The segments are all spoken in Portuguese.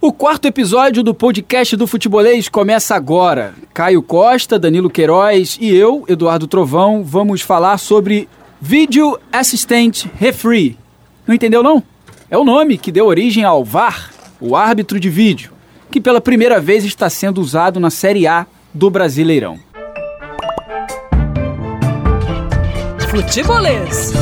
O quarto episódio do podcast do Futebolês começa agora. Caio Costa, Danilo Queiroz e eu, Eduardo Trovão, vamos falar sobre Video Assistant Referee. Não entendeu não? É o nome que deu origem ao VAR, o árbitro de vídeo, que pela primeira vez está sendo usado na Série A do Brasileirão. Futebolês.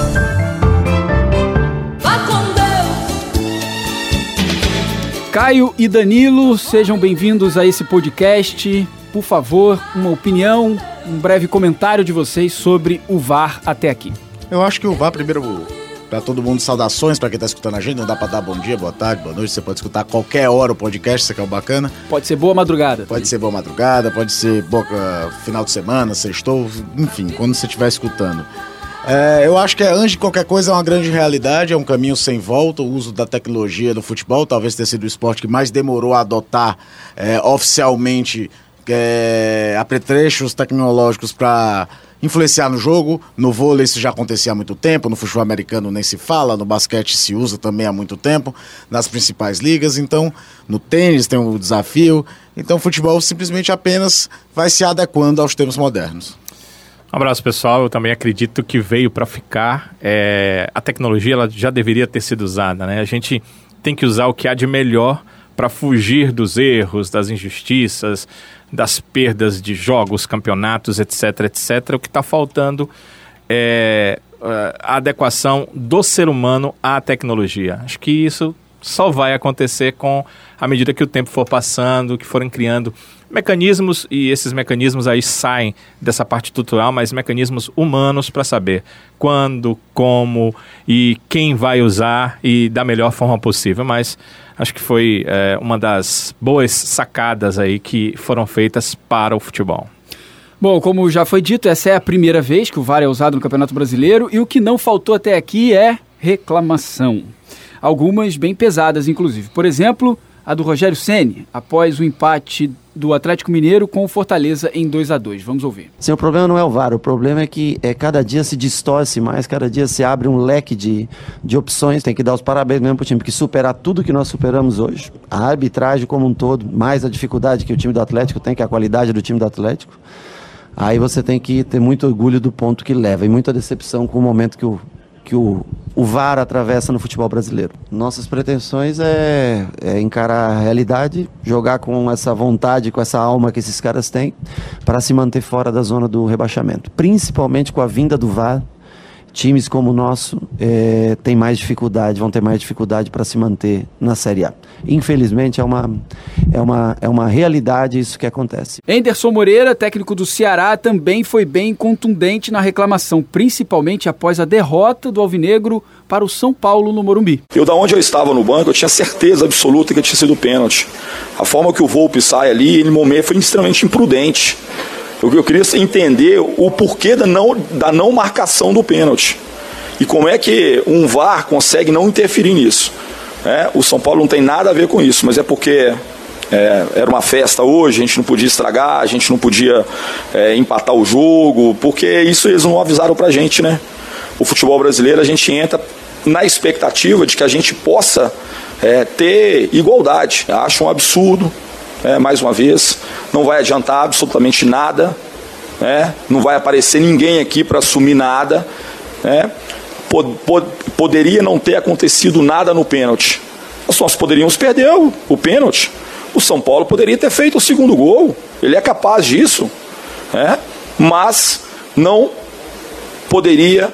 Caio e Danilo, sejam bem-vindos a esse podcast. Por favor, uma opinião, um breve comentário de vocês sobre o VAR até aqui. Eu acho que o VAR, primeiro, para todo mundo, saudações para quem está escutando a gente. Não dá para dar bom dia, boa tarde, boa noite. Você pode escutar a qualquer hora o podcast, isso aqui é bacana. Pode ser boa madrugada. Pode ser boa madrugada, pode ser boa final de semana, sextou, enfim, quando você estiver escutando. É, eu acho que é, antes de qualquer coisa é uma grande realidade, é um caminho sem volta. O uso da tecnologia no futebol talvez tenha sido o esporte que mais demorou a adotar é, oficialmente é, apetrechos tecnológicos para influenciar no jogo. No vôlei isso já acontecia há muito tempo, no futebol americano nem se fala, no basquete se usa também há muito tempo, nas principais ligas. Então, no tênis tem o um desafio. Então, o futebol simplesmente apenas vai se adequando aos tempos modernos. Um abraço pessoal, eu também acredito que veio para ficar. É, a tecnologia ela já deveria ter sido usada, né? A gente tem que usar o que há de melhor para fugir dos erros, das injustiças, das perdas de jogos, campeonatos, etc, etc. O que está faltando é a adequação do ser humano à tecnologia. Acho que isso só vai acontecer com à medida que o tempo for passando, que forem criando mecanismos, e esses mecanismos aí saem dessa parte tutorial, mas mecanismos humanos para saber quando, como e quem vai usar e da melhor forma possível. Mas acho que foi é, uma das boas sacadas aí que foram feitas para o futebol. Bom, como já foi dito, essa é a primeira vez que o VAR é usado no Campeonato Brasileiro e o que não faltou até aqui é reclamação. Algumas bem pesadas, inclusive. Por exemplo, a do Rogério Ceni após o empate do Atlético Mineiro com o Fortaleza em 2 a 2 Vamos ouvir. Sim, o problema não é o VAR, o problema é que é, cada dia se distorce mais, cada dia se abre um leque de, de opções. Tem que dar os parabéns mesmo para o time, que superar tudo que nós superamos hoje. A arbitragem como um todo, mais a dificuldade que o time do Atlético tem, que é a qualidade do time do Atlético. Aí você tem que ter muito orgulho do ponto que leva e muita decepção com o momento que o, que o, o VAR atravessa no futebol brasileiro. Nossas pretensões é, é, encarar a realidade, jogar com essa vontade, com essa alma que esses caras têm, para se manter fora da zona do rebaixamento. Principalmente com a vinda do VAR, times como o nosso é, têm mais dificuldade, vão ter mais dificuldade para se manter na Série A. Infelizmente, é uma, é, uma, é uma realidade isso que acontece. Enderson Moreira, técnico do Ceará, também foi bem contundente na reclamação, principalmente após a derrota do Alvinegro para o São Paulo no Morumbi. Eu, da onde eu estava no banco, eu tinha certeza absoluta que tinha sido pênalti. A forma que o Volpe sai ali, no momento, foi extremamente imprudente. Eu, eu queria entender o porquê da não, da não marcação do pênalti. E como é que um VAR consegue não interferir nisso. É, o São Paulo não tem nada a ver com isso, mas é porque é, era uma festa hoje, a gente não podia estragar, a gente não podia é, empatar o jogo, porque isso eles não avisaram pra gente, né? O futebol brasileiro a gente entra na expectativa de que a gente possa é, ter igualdade. Acho um absurdo é, mais uma vez, não vai adiantar absolutamente nada, né? não vai aparecer ninguém aqui para assumir nada. Né? Pod, pod, poderia não ter acontecido nada no pênalti. Nós poderíamos perder o, o pênalti. O São Paulo poderia ter feito o segundo gol. Ele é capaz disso. Né? Mas não poderia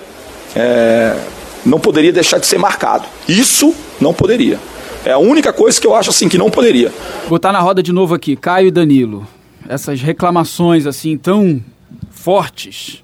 é, não poderia deixar de ser marcado. Isso não poderia. É a única coisa que eu acho assim que não poderia. Botar na roda de novo aqui, Caio e Danilo. Essas reclamações assim tão fortes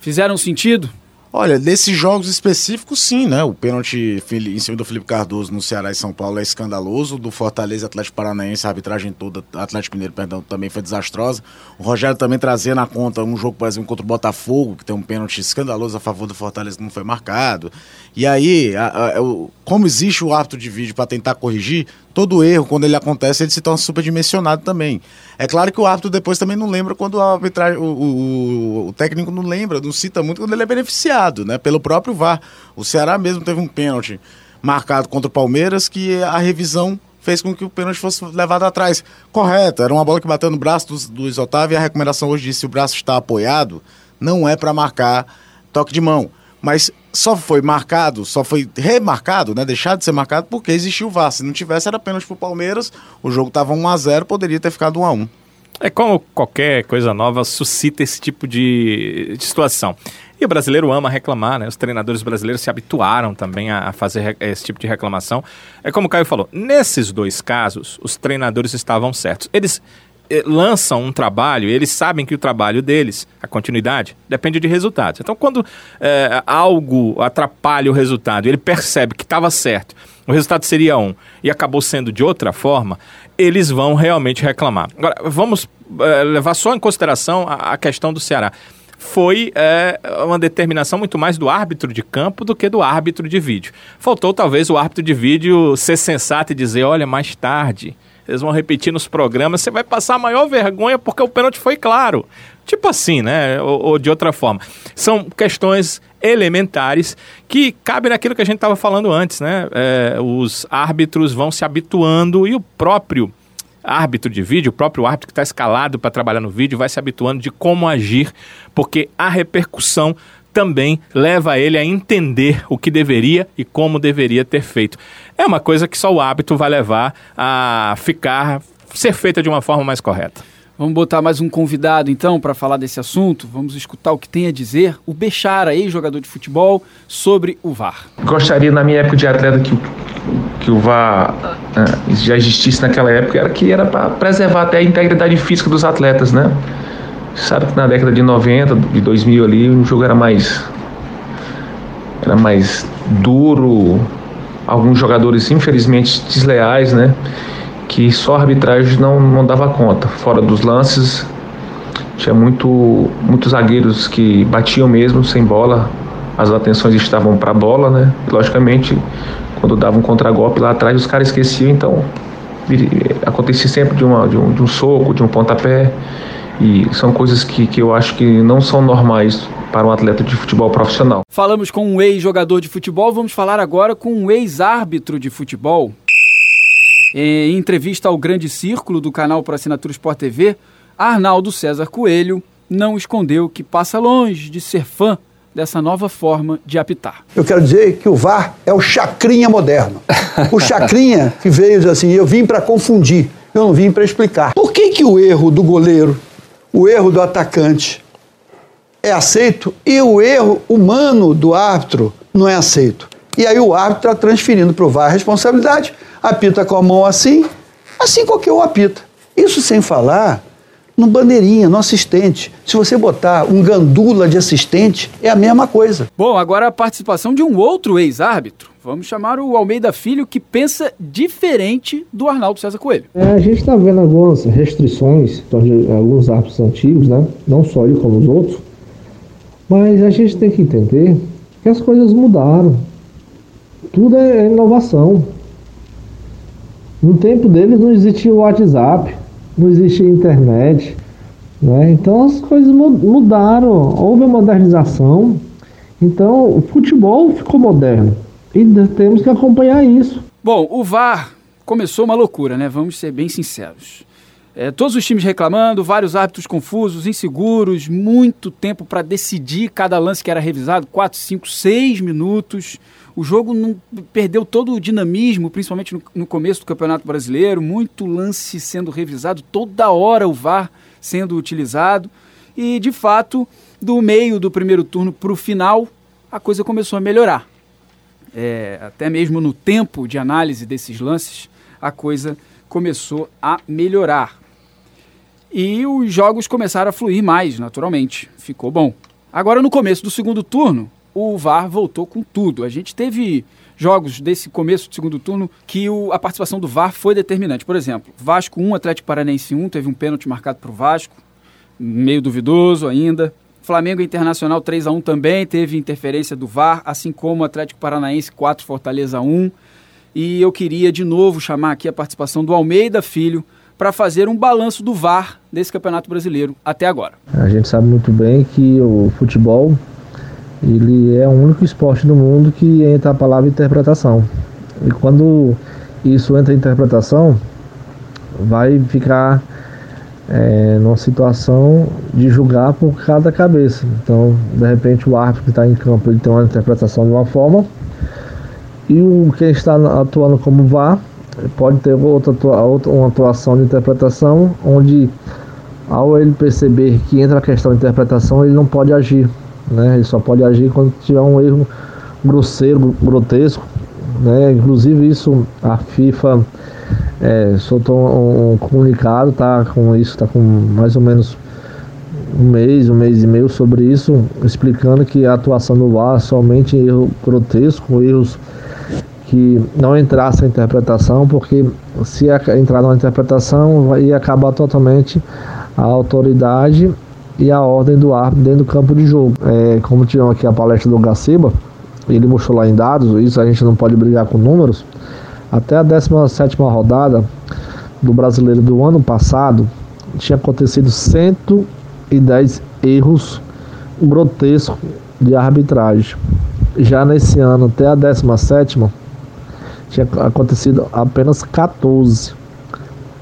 fizeram sentido? Olha, nesses jogos específicos, sim, né? O pênalti em cima do Felipe Cardoso no Ceará e São Paulo é escandaloso. Do Fortaleza Atlético Paranaense, a arbitragem toda, Atlético Mineiro, perdão, também foi desastrosa. O Rogério também trazia na conta um jogo, por exemplo, contra o Botafogo, que tem um pênalti escandaloso a favor do Fortaleza que não foi marcado. E aí, a, a, a, como existe o árbitro de vídeo para tentar corrigir, todo erro, quando ele acontece, ele se torna superdimensionado também. É claro que o árbitro depois também não lembra quando a arbitragem, o, o, o, técnico não lembra, não cita muito quando ele é beneficiado, né? Pelo próprio VAR. O Ceará mesmo teve um pênalti marcado contra o Palmeiras que a revisão fez com que o pênalti fosse levado atrás. Correto, era uma bola que bateu no braço do, do Luiz Otávio e a recomendação hoje disse se o braço está apoiado, não é para marcar toque de mão. Mas só foi marcado, só foi remarcado, né? Deixado de ser marcado porque existiu o VAR. Se não tivesse, era pênalti pro Palmeiras, o jogo estava 1 a 0 poderia ter ficado 1 a 1 É como qualquer coisa nova suscita esse tipo de, de situação. E o brasileiro ama reclamar, né? Os treinadores brasileiros se habituaram também a, fazer esse tipo de reclamação. É como o Caio falou, nesses dois casos, os treinadores estavam certos. Eles lançam um trabalho, eles sabem que o trabalho deles, a continuidade, depende de resultados. Então, quando eh, algo atrapalha o resultado, ele percebe que estava certo, o resultado seria um e acabou sendo de outra forma, eles vão realmente reclamar. Agora, vamos eh, levar só em consideração a, a questão do Ceará foi é, uma determinação muito mais do árbitro de campo do que do árbitro de vídeo. Faltou talvez o árbitro de vídeo ser sensato e dizer: olha, mais tarde. Eles vão repetir nos programas, você vai passar a maior vergonha porque o pênalti foi claro. Tipo assim, né? Ou, ou de outra forma. São questões elementares que cabem naquilo que a gente estava falando antes, né? É, os árbitros vão se habituando e o próprio árbitro de vídeo, o próprio árbitro que está escalado para trabalhar no vídeo, vai se habituando de como agir, porque a repercussão também leva ele a entender o que deveria e como deveria ter feito. É uma coisa que só o hábito vai levar a ficar, ser feita de uma forma mais correta. Vamos botar mais um convidado então para falar desse assunto. Vamos escutar o que tem a dizer o Bechara, ex-jogador de futebol, sobre o VAR. Gostaria, na minha época de atleta, que, que o VAR uh, já existisse naquela época, era que era para preservar até a integridade física dos atletas, né? Sabe que na década de 90, de 2000 ali, o jogo era mais era mais duro, alguns jogadores infelizmente desleais, né? que só a arbitragem não, não dava conta. Fora dos lances, tinha muito, muitos zagueiros que batiam mesmo sem bola, as atenções estavam para a bola, né? Logicamente, quando dava um contragolpe lá atrás, os caras esqueciam, então acontecia sempre de, uma, de, um, de um soco, de um pontapé, e são coisas que, que eu acho que não são normais para um atleta de futebol profissional. Falamos com um ex-jogador de futebol, vamos falar agora com um ex-árbitro de futebol. Em entrevista ao Grande Círculo do canal por assinatura Sport TV, Arnaldo César Coelho não escondeu que passa longe de ser fã dessa nova forma de apitar. Eu quero dizer que o VAR é o chacrinha moderno. O chacrinha que veio assim, eu vim para confundir, eu não vim para explicar. Por que, que o erro do goleiro, o erro do atacante é aceito e o erro humano do árbitro não é aceito? E aí o árbitro está transferindo para o VAR a responsabilidade apita com a mão assim, assim qualquer um apita. Isso sem falar no bandeirinha, no assistente. Se você botar um gandula de assistente, é a mesma coisa. Bom, agora a participação de um outro ex-árbitro. Vamos chamar o Almeida Filho, que pensa diferente do Arnaldo César Coelho. É, a gente está vendo algumas restrições de alguns árbitros antigos, né? não só ele como os outros, mas a gente tem que entender que as coisas mudaram. Tudo é inovação. No tempo deles não existia o WhatsApp, não existia internet, né? Então as coisas mudaram, houve a modernização. Então o futebol ficou moderno e temos que acompanhar isso. Bom, o VAR começou uma loucura, né? Vamos ser bem sinceros. É, todos os times reclamando, vários árbitros confusos, inseguros, muito tempo para decidir cada lance que era revisado 4, 5, 6 minutos. O jogo não perdeu todo o dinamismo, principalmente no, no, começo do Campeonato Brasileiro. Muito lance sendo revisado, toda hora o VAR sendo utilizado. E, de fato, do meio do primeiro turno para o final, a coisa começou a melhorar. É, até mesmo no tempo de análise desses lances, a coisa começou a melhorar. E os jogos começaram a fluir mais, naturalmente. Ficou bom. Agora, no começo do segundo turno, o VAR voltou com tudo. A gente teve jogos desse começo do segundo turno que o, a participação do VAR foi determinante. Por exemplo, Vasco 1, Atlético Paranense 1, teve um pênalti marcado para o Vasco, meio duvidoso ainda. Flamengo Internacional 3 a 1 também teve interferência do VAR, assim como Atlético Paranaense 4, Fortaleza 1. E eu queria de novo chamar aqui a participação do Almeida Filho para fazer um balanço do VAR desse Campeonato Brasileiro até agora. A gente sabe muito bem que o futebol ele é o único esporte do mundo que entra a palavra interpretação. E quando isso entra em interpretação, vai ficar é, numa situação de julgar por cada cabeça. Então, de repente, o árbitro que está em campo ele tem uma interpretação de uma forma e o quem está atuando como VAR pode ter outra, outra uma atuação de interpretação onde ao ele perceber que entra a questão de interpretação ele não pode agir, né? Ele só pode agir quando tiver um erro grosseiro, grotesco, né? Inclusive isso a FIFA é, soltou um, um, comunicado, tá com isso, tá com mais ou menos um mês, um mês e meio sobre isso, explicando que a atuação do VAR somente erro grotesco, erros que não entrasse a interpretação, porque se entrar na interpretação ia acabar totalmente a autoridade e a ordem do árbitro dentro do campo de jogo. É, como tivemos aqui a palestra do Gaciba, ele mostrou lá em dados, isso a gente não pode brigar com números, até a 17 rodada do brasileiro do ano passado, tinha acontecido 110 erros grotescos de arbitragem. Já nesse ano, até a 17, tinha acontecido apenas 14.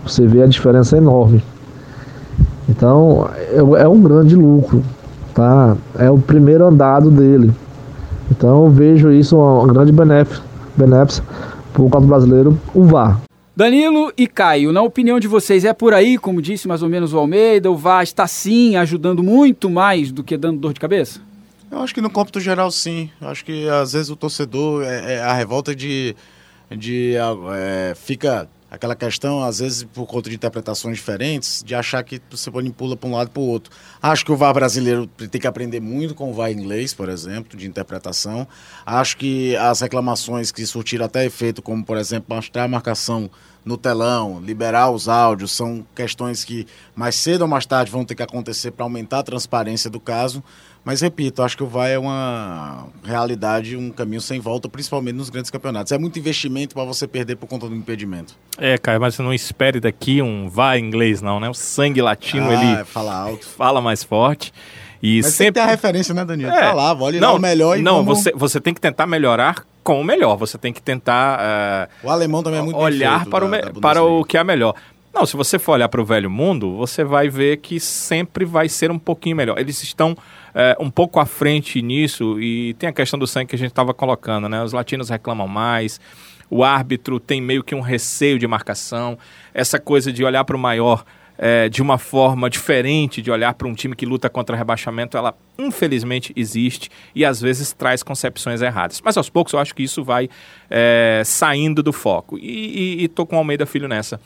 Você vê a diferença enorme. Então, é, é um grande lucro, tá? É o primeiro andado dele. Então, eu vejo isso um grande benefício, benefício por causa do brasileiro, o VAR. Danilo e Caio, na opinião de vocês, é por aí, como disse mais ou menos o Almeida, o VAR está sim ajudando muito mais do que dando dor de cabeça? Eu acho que no cômputo geral sim. Eu acho que às vezes o torcedor, é, é a revolta de, de é, fica aquela questão, às vezes, por conta de interpretações diferentes, de achar que você manipula para um lado e para o outro. Acho que o VAR brasileiro tem que aprender muito com o VAR inglês, por exemplo, de interpretação. Acho que as reclamações que surtiram até efeito, como, por exemplo, mostrar a marcação no telão, liberar os áudios, são questões que mais cedo ou mais tarde vão ter que acontecer para aumentar a transparência do caso. Mas repito, acho que o VAR é uma realidade, um caminho sem volta, principalmente nos grandes campeonatos. É muito investimento para você perder por conta do impedimento. É, cara, mas você não espere daqui um VAR inglês, não, né? O sangue latino, ah, ele fala alto. Fala mais forte. E mas sempre tem a referência, né, Danilo? É, tá lá, olha não, lá o melhor e Não, vamos... você, você tem que tentar melhorar com o melhor. Você tem que tentar. Uh, o alemão também é muito Olhar para, da, o, da para o que é melhor. Não, se você for olhar para o velho mundo, você vai ver que sempre vai ser um pouquinho melhor. Eles estão é, um pouco à frente nisso e tem a questão do sangue que a gente estava colocando, né? Os latinos reclamam mais, o árbitro tem meio que um receio de marcação, essa coisa de olhar para o maior é, de uma forma diferente de olhar para um time que luta contra rebaixamento, ela infelizmente existe e às vezes traz concepções erradas. Mas aos poucos eu acho que isso vai é, saindo do foco. E, estou com o Almeida Filho nessa.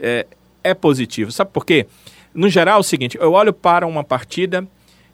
É, é positivo. Sabe por quê? No geral, é o seguinte: eu olho para uma partida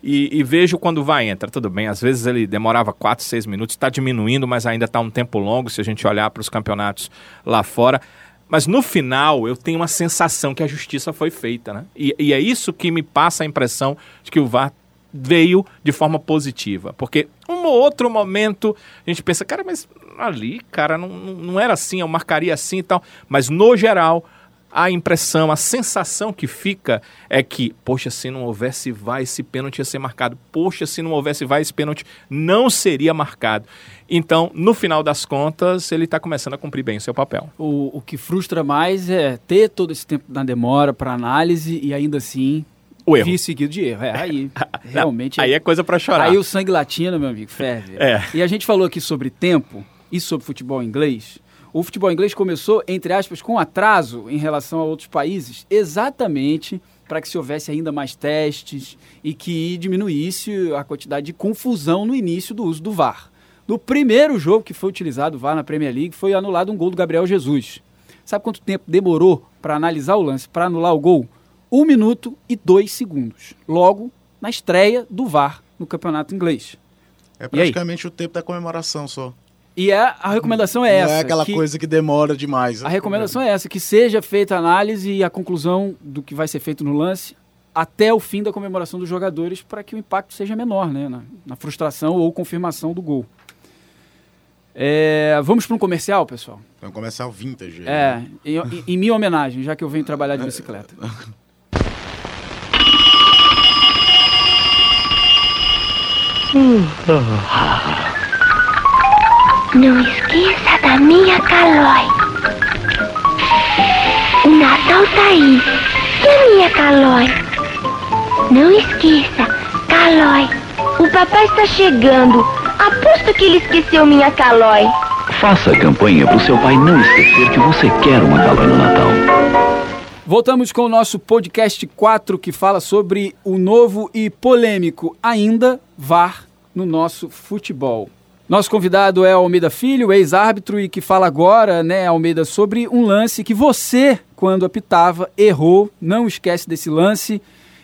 e, e, vejo quando vai entra. Tudo bem, às vezes ele demorava 4, 6 minutos, está diminuindo, mas ainda está um tempo longo se a gente olhar para os campeonatos lá fora. Mas no final eu tenho uma sensação que a justiça foi feita, né? E, e é isso que me passa a impressão de que o VAR veio de forma positiva. Porque um ou outro momento a gente pensa, cara, mas ali, cara, não, não era assim, eu marcaria assim e tal. Mas no geral a impressão, a sensação que fica é que, poxa, se não houvesse VAR, esse pênalti ia ser marcado. Poxa, se não houvesse VAR, esse pênalti não seria marcado. Então, no final das contas, ele está começando a cumprir bem o seu papel. O, o que frustra mais é ter todo esse tempo na demora para análise e ainda assim o erro. seguido de erro. É, aí realmente. Não, aí é coisa para chorar. Aí o sangue latino, meu amigo, ferve. É. E a gente falou aqui sobre tempo e sobre futebol inglês. O futebol inglês começou, entre aspas, com atraso em relação a outros países, exatamente para que se houvesse ainda mais testes e que diminuísse a quantidade de confusão no início do uso do VAR. No primeiro jogo que foi utilizado o VAR na Premier League, foi anulado um gol do Gabriel Jesus. Sabe quanto tempo demorou para analisar o lance, para anular o gol? Um minuto e dois segundos. Logo, na estreia do VAR no campeonato inglês. É praticamente o tempo da comemoração só. E é, a recomendação é essa. Não é aquela que, coisa que demora demais. A recomendação é essa, que seja feita a análise e a conclusão do que vai ser feito no lance até o fim da comemoração dos jogadores para que o impacto seja menor, né? Na, na frustração ou confirmação do gol. É, vamos para um comercial, pessoal? É um comercial vintage. É, né? em, em, em minha homenagem, já que eu venho trabalhar de bicicleta. Não esqueça da minha calói. Natal tá aí. E a minha Calói? Não esqueça, Calói. O papai está chegando. Aposto que ele esqueceu minha Calói. Faça a campanha para o seu pai não esquecer que você quer uma Calói no Natal. Voltamos com o nosso podcast 4 que fala sobre o novo e polêmico ainda VAR no nosso futebol. Nosso convidado é Almeida Filho, ex-árbitro e que fala agora, né, Almeida, sobre um lance que você, quando apitava, errou. Não esquece desse lance.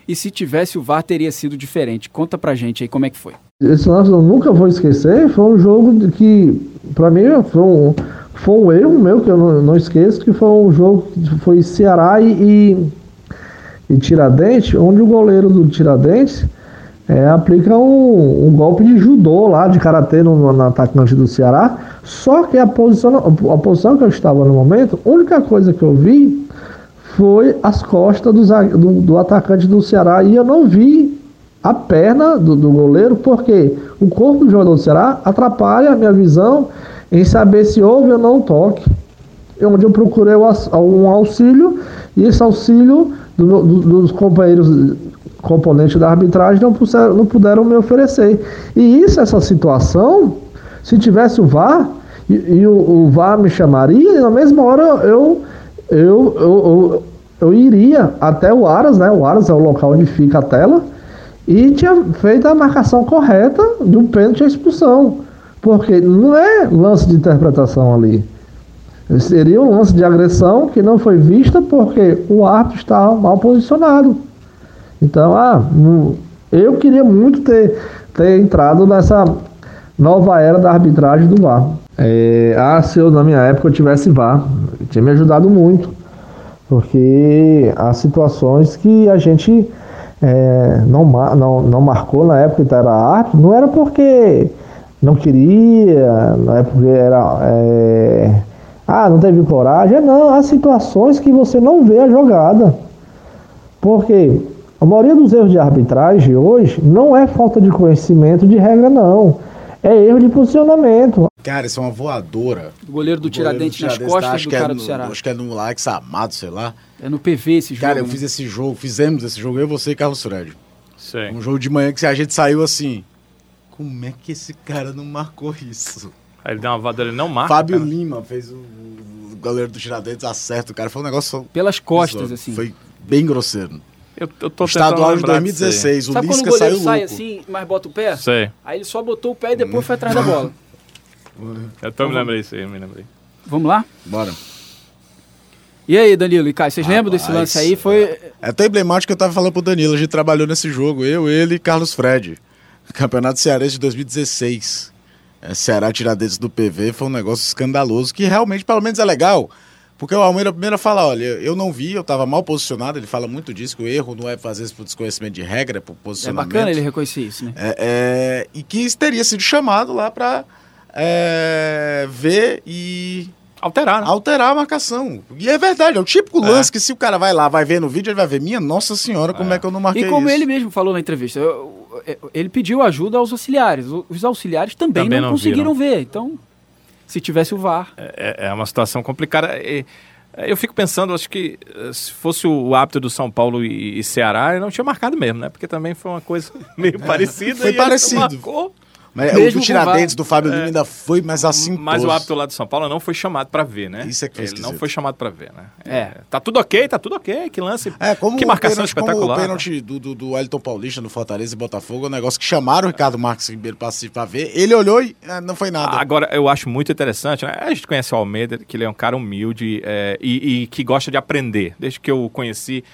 E se tivesse o VAR, teria sido diferente. Conta pra gente aí como é que foi. Esse lance eu nunca vou esquecer. Foi um jogo que, pra mim, foi um, foi um erro meu, que eu não, não esqueço, que foi um jogo que foi Ceará e, e Tiradentes, onde o goleiro do Tiradentes é, aplica um, um, golpe de judô lá, de karatê no, no, atacante do Ceará. Só que a posição, a posição que eu estava no momento, a única coisa que eu vi foi as costas do, do, do atacante do Ceará e eu não vi a perna do, do, goleiro, porque o corpo do jogador do Ceará atrapalha a minha visão em saber se houve ou não toque. Onde eu procurei um auxílio e esse auxílio do, dos companheiros componentes da arbitragem não puderam, não puderam me oferecer. E isso, essa situação, se tivesse o VAR, e, e o, o, VAR me chamaria, e na mesma hora eu, eu, eu, eu, eu iria até o Aras, né? O Aras é o local onde fica a tela, e tinha feito a marcação correta um pênalti e expulsão. Porque não é lance de interpretação ali. Seria um lance de agressão que não foi vista porque o árbitro estava mal posicionado. Então, ah, eu queria muito ter, ter entrado nessa nova era da arbitragem do VAR. É, ah, se eu na minha época eu tivesse VAR, tinha me ajudado muito. Porque há situações que a gente é, não, não, não marcou na época que era árbitro, não era porque não queria, não é porque era. É, ah, não teve coragem. Não, há situações que você não vê a jogada. Porque a maioria dos erros de arbitragem hoje não é falta de conhecimento de regra, não. É erro de posicionamento. Cara, isso é uma voadora. O goleiro do Tiradentes nas costas tá, do cara é no, do Ceará. Acho que é no Alex Amado, sei lá. É no PV esse jogo. Cara, eu né? fiz esse jogo, fizemos esse jogo, eu, você e Carlos Fred. Sim. Um jogo de manhã que a gente saiu assim. Como é que esse cara não marcou isso? Aí ele deu uma voadora, ele não marca. Fábio cara. Lima fez o, o goleiro do Tiradentes, acerta o cara. Foi um negócio. Pelas costas, assim. Foi bem grosseiro. Eu, eu tô Estadual de 2016, de o Sabe Lisca quando o goleiro saiu sai louco. assim, mas bota o pé? Sei. Aí ele só botou o pé e depois foi atrás da bola. Eu tô me lembrei isso aí, eu me lembrei. Vamos lá? Bora. E aí, Danilo e Caio, vocês lembram desse Rapaz, lance aí? Foi. É, é até emblemático que eu tava falando pro Danilo, a gente trabalhou nesse jogo, eu, ele e Carlos Fred. Campeonato Cearense de 2016. É, Ceará Tiradentes do PV foi um negócio escandaloso, que realmente, pelo menos, é legal. Porque o Almeida primeiro fala, olha, eu não vi, eu estava mal posicionado, ele fala muito disso, que o erro não é fazer isso por desconhecimento de regra, é por É posicionamento. bacana ele reconhecer isso, né? É, é, e que teria sido chamado lá para ver e Alterar, né? alterar a marcação. E é verdade, é o típico lance que se o cara vai lá, vai ver no vídeo, ele vai ver, minha nossa senhora, como é, que eu não marquei E como isso? ele mesmo falou na entrevista, eu- eu- ele pediu ajuda aos auxiliares. Os auxiliares também, Também não, não conseguiram ver. Então, se tivesse o VAR. É, é uma situação complicada. E, eu fico pensando, acho que eh, se fosse o hábito do São Paulo e, e Ceará, eu não tinha marcado mesmo, né? Porque também foi uma coisa meio parecida. foi e ele parecido. marcou. Mas o Mesmo do com Tiradentes VAR. do Fábio Lima ainda foi, mas assim. Mas o hábito lá do São Paulo não foi chamado pra ver, né? Isso é que foi Ele não foi chamado pra ver, né? É. Tá tudo ok, tá tudo ok. Que lance. É, como que o marcação pênalti, como espetacular. o pênalti do, do, do Wellington Paulista no Fortaleza e Botafogo, é um negócio que chamaram o Ricardo Marques Ribeiro pra ver. Ele olhou e ah, não foi nada. Agora, eu acho muito interessante, né? A gente conhece o Almeida, que ele é um cara humilde é, e, e que gosta de aprender. Desde que eu o conheci,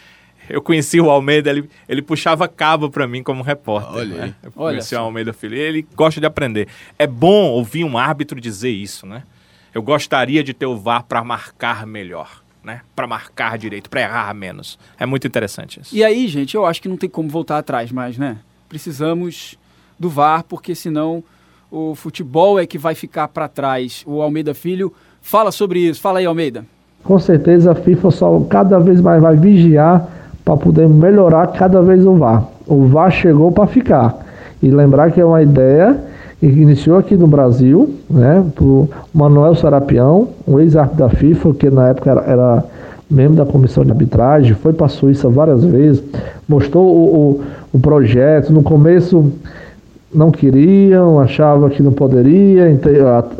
eu conheci o Almeida, ele, ele puxava cabo pra mim como repórter. Olha aí. né? Eu Olha conheci só. o Almeida Filho. Ele gosta de aprender. É bom ouvir um árbitro dizer isso, né? Eu gostaria de ter o VAR pra marcar melhor, né? Pra marcar direito, pra errar menos. É muito interessante isso. E aí, gente, eu acho que não tem como voltar atrás mais, né? Precisamos do VAR, porque senão o futebol é que vai ficar para trás. O Almeida Filho fala sobre isso. Fala aí, Almeida. Com certeza a FIFA só cada vez mais vai vigiar para poder melhorar cada vez o VAR. O VAR chegou para ficar. E lembrar que é uma ideia que iniciou aqui no Brasil, né, por Manuel Sarapião, um ex-árbitro da FIFA, que na época era, era membro da comissão de arbitragem, foi para a Suíça várias vezes, mostrou o, o, o projeto. No começo não queriam, achavam que não poderia,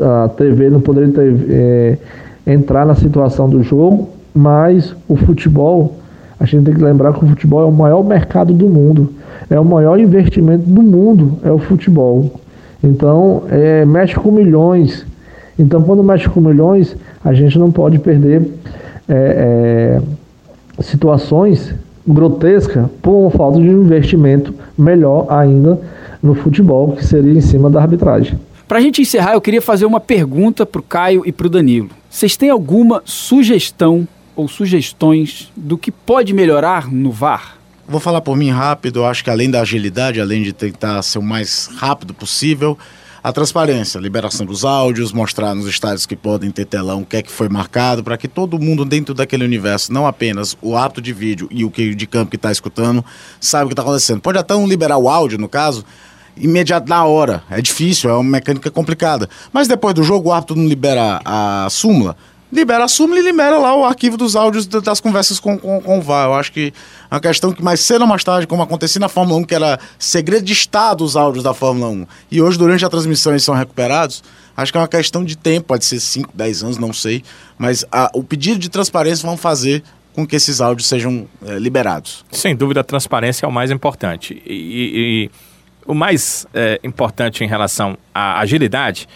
a, a TV não poderia ter, é, entrar na situação do jogo, mas o futebol, a gente tem que lembrar que o futebol é o maior mercado do mundo, é o maior investimento do mundo, é o futebol. Então, é, mexe com milhões. Então, quando mexe com milhões, a gente não pode perder é, é, situações grotescas por falta de investimento melhor ainda no futebol, que seria em cima da arbitragem. Para a gente encerrar, eu queria fazer uma pergunta para o Caio e para o Danilo. Vocês têm alguma sugestão ou sugestões do que pode melhorar no VAR? Vou falar por mim rápido. Eu acho que além da agilidade, além de tentar ser o mais rápido possível, a transparência, a liberação dos áudios, mostrar nos estádios que podem ter telão o que é que foi marcado, para que todo mundo dentro daquele universo, não apenas o ato de vídeo e o que de campo que está escutando, saiba o que está acontecendo. Pode até não liberar o áudio, no caso, imediato na hora. É difícil, é uma mecânica complicada. Mas depois do jogo, o árbitro não libera a súmula, libera a súmula e libera lá o arquivo dos áudios das conversas com, com, com o VAR. Eu acho que é uma questão que mais cedo ou mais tarde, como acontecia na Fórmula 1, que era segredo de Estado os áudios da Fórmula 1, e hoje durante a transmissão eles são recuperados, acho que é uma questão de tempo, pode ser 5, 10 anos, não sei, mas a, o pedido de transparência vão fazer com que esses áudios sejam é, liberados. Sem dúvida, a transparência é o mais importante. E, e, e o mais é, importante em relação à agilidade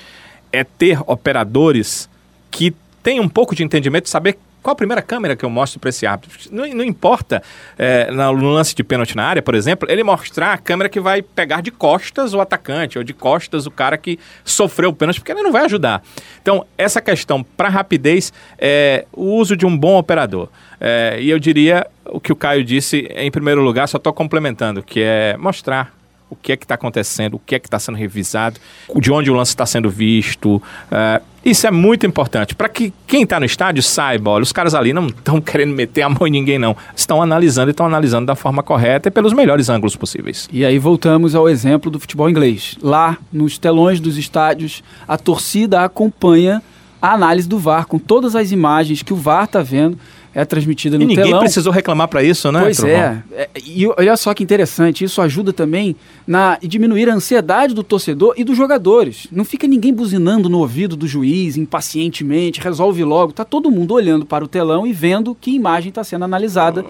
é ter operadores que tem um pouco de entendimento, saber qual a primeira câmera que eu mostro para esse árbitro. Não, não importa, é, no lance de pênalti na área, por exemplo, ele mostrar a câmera que vai pegar de costas o atacante, ou de costas o cara que sofreu o pênalti, porque ele não vai ajudar. Então, essa questão para rapidez é o uso de um bom operador. É, e eu diria o que o Caio disse, em primeiro lugar, só estou complementando, que é mostrar o que é que está acontecendo, o que é que está sendo revisado, de onde o lance está sendo visto. Uh, isso é muito importante para que quem está no estádio saiba, olha, os caras ali não estão querendo meter a mão em ninguém, não. Estão analisando e estão analisando da forma correta e pelos melhores ângulos possíveis. E aí voltamos ao exemplo do futebol inglês. Lá, nos telões dos estádios, a torcida acompanha a análise do VAR, com todas as imagens que o VAR está vendo é transmitida no e ninguém telão. precisou reclamar para isso, né? Pois é. é. E olha só que interessante, isso ajuda também na diminuir a ansiedade do torcedor e dos jogadores. Não fica ninguém buzinando no ouvido do juiz impacientemente, resolve logo. Tá todo mundo olhando para o telão e vendo que imagem está sendo analisada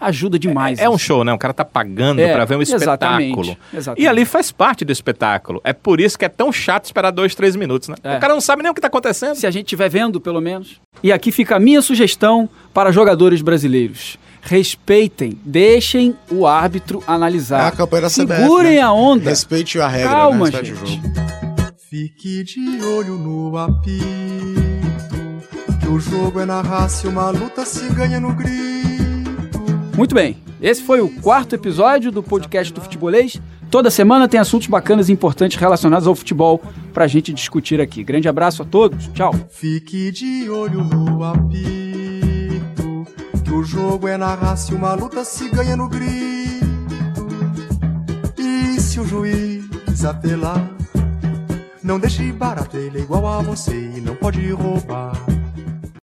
ajuda demais. É, é um show, né? O cara tá pagando é, para ver um espetáculo. Exatamente, E ali faz parte do espetáculo. É por isso que é tão chato esperar dois, três minutos, né? É. O cara não sabe nem o que tá acontecendo. Se a gente estiver vendo, pelo menos. E aqui fica a minha sugestão para jogadores brasileiros. Respeitem, deixem o árbitro analisar. É a campanha da CBF, Segurem né? a onda. Respeite a regra, Calma, né? gente. Fique de olho no apito, que o jogo é na raça e uma luta se ganha no grito. Muito bem, esse foi o quarto episódio do podcast do Futebolês. Toda semana tem assuntos bacanas e importantes relacionados ao futebol pra gente discutir aqui. Grande abraço a todos, tchau. Fique de olho no apito, que o jogo é na raça e uma luta se ganha no grito. E se o juiz apelar, não deixe barato, ele é igual a você e não pode roubar.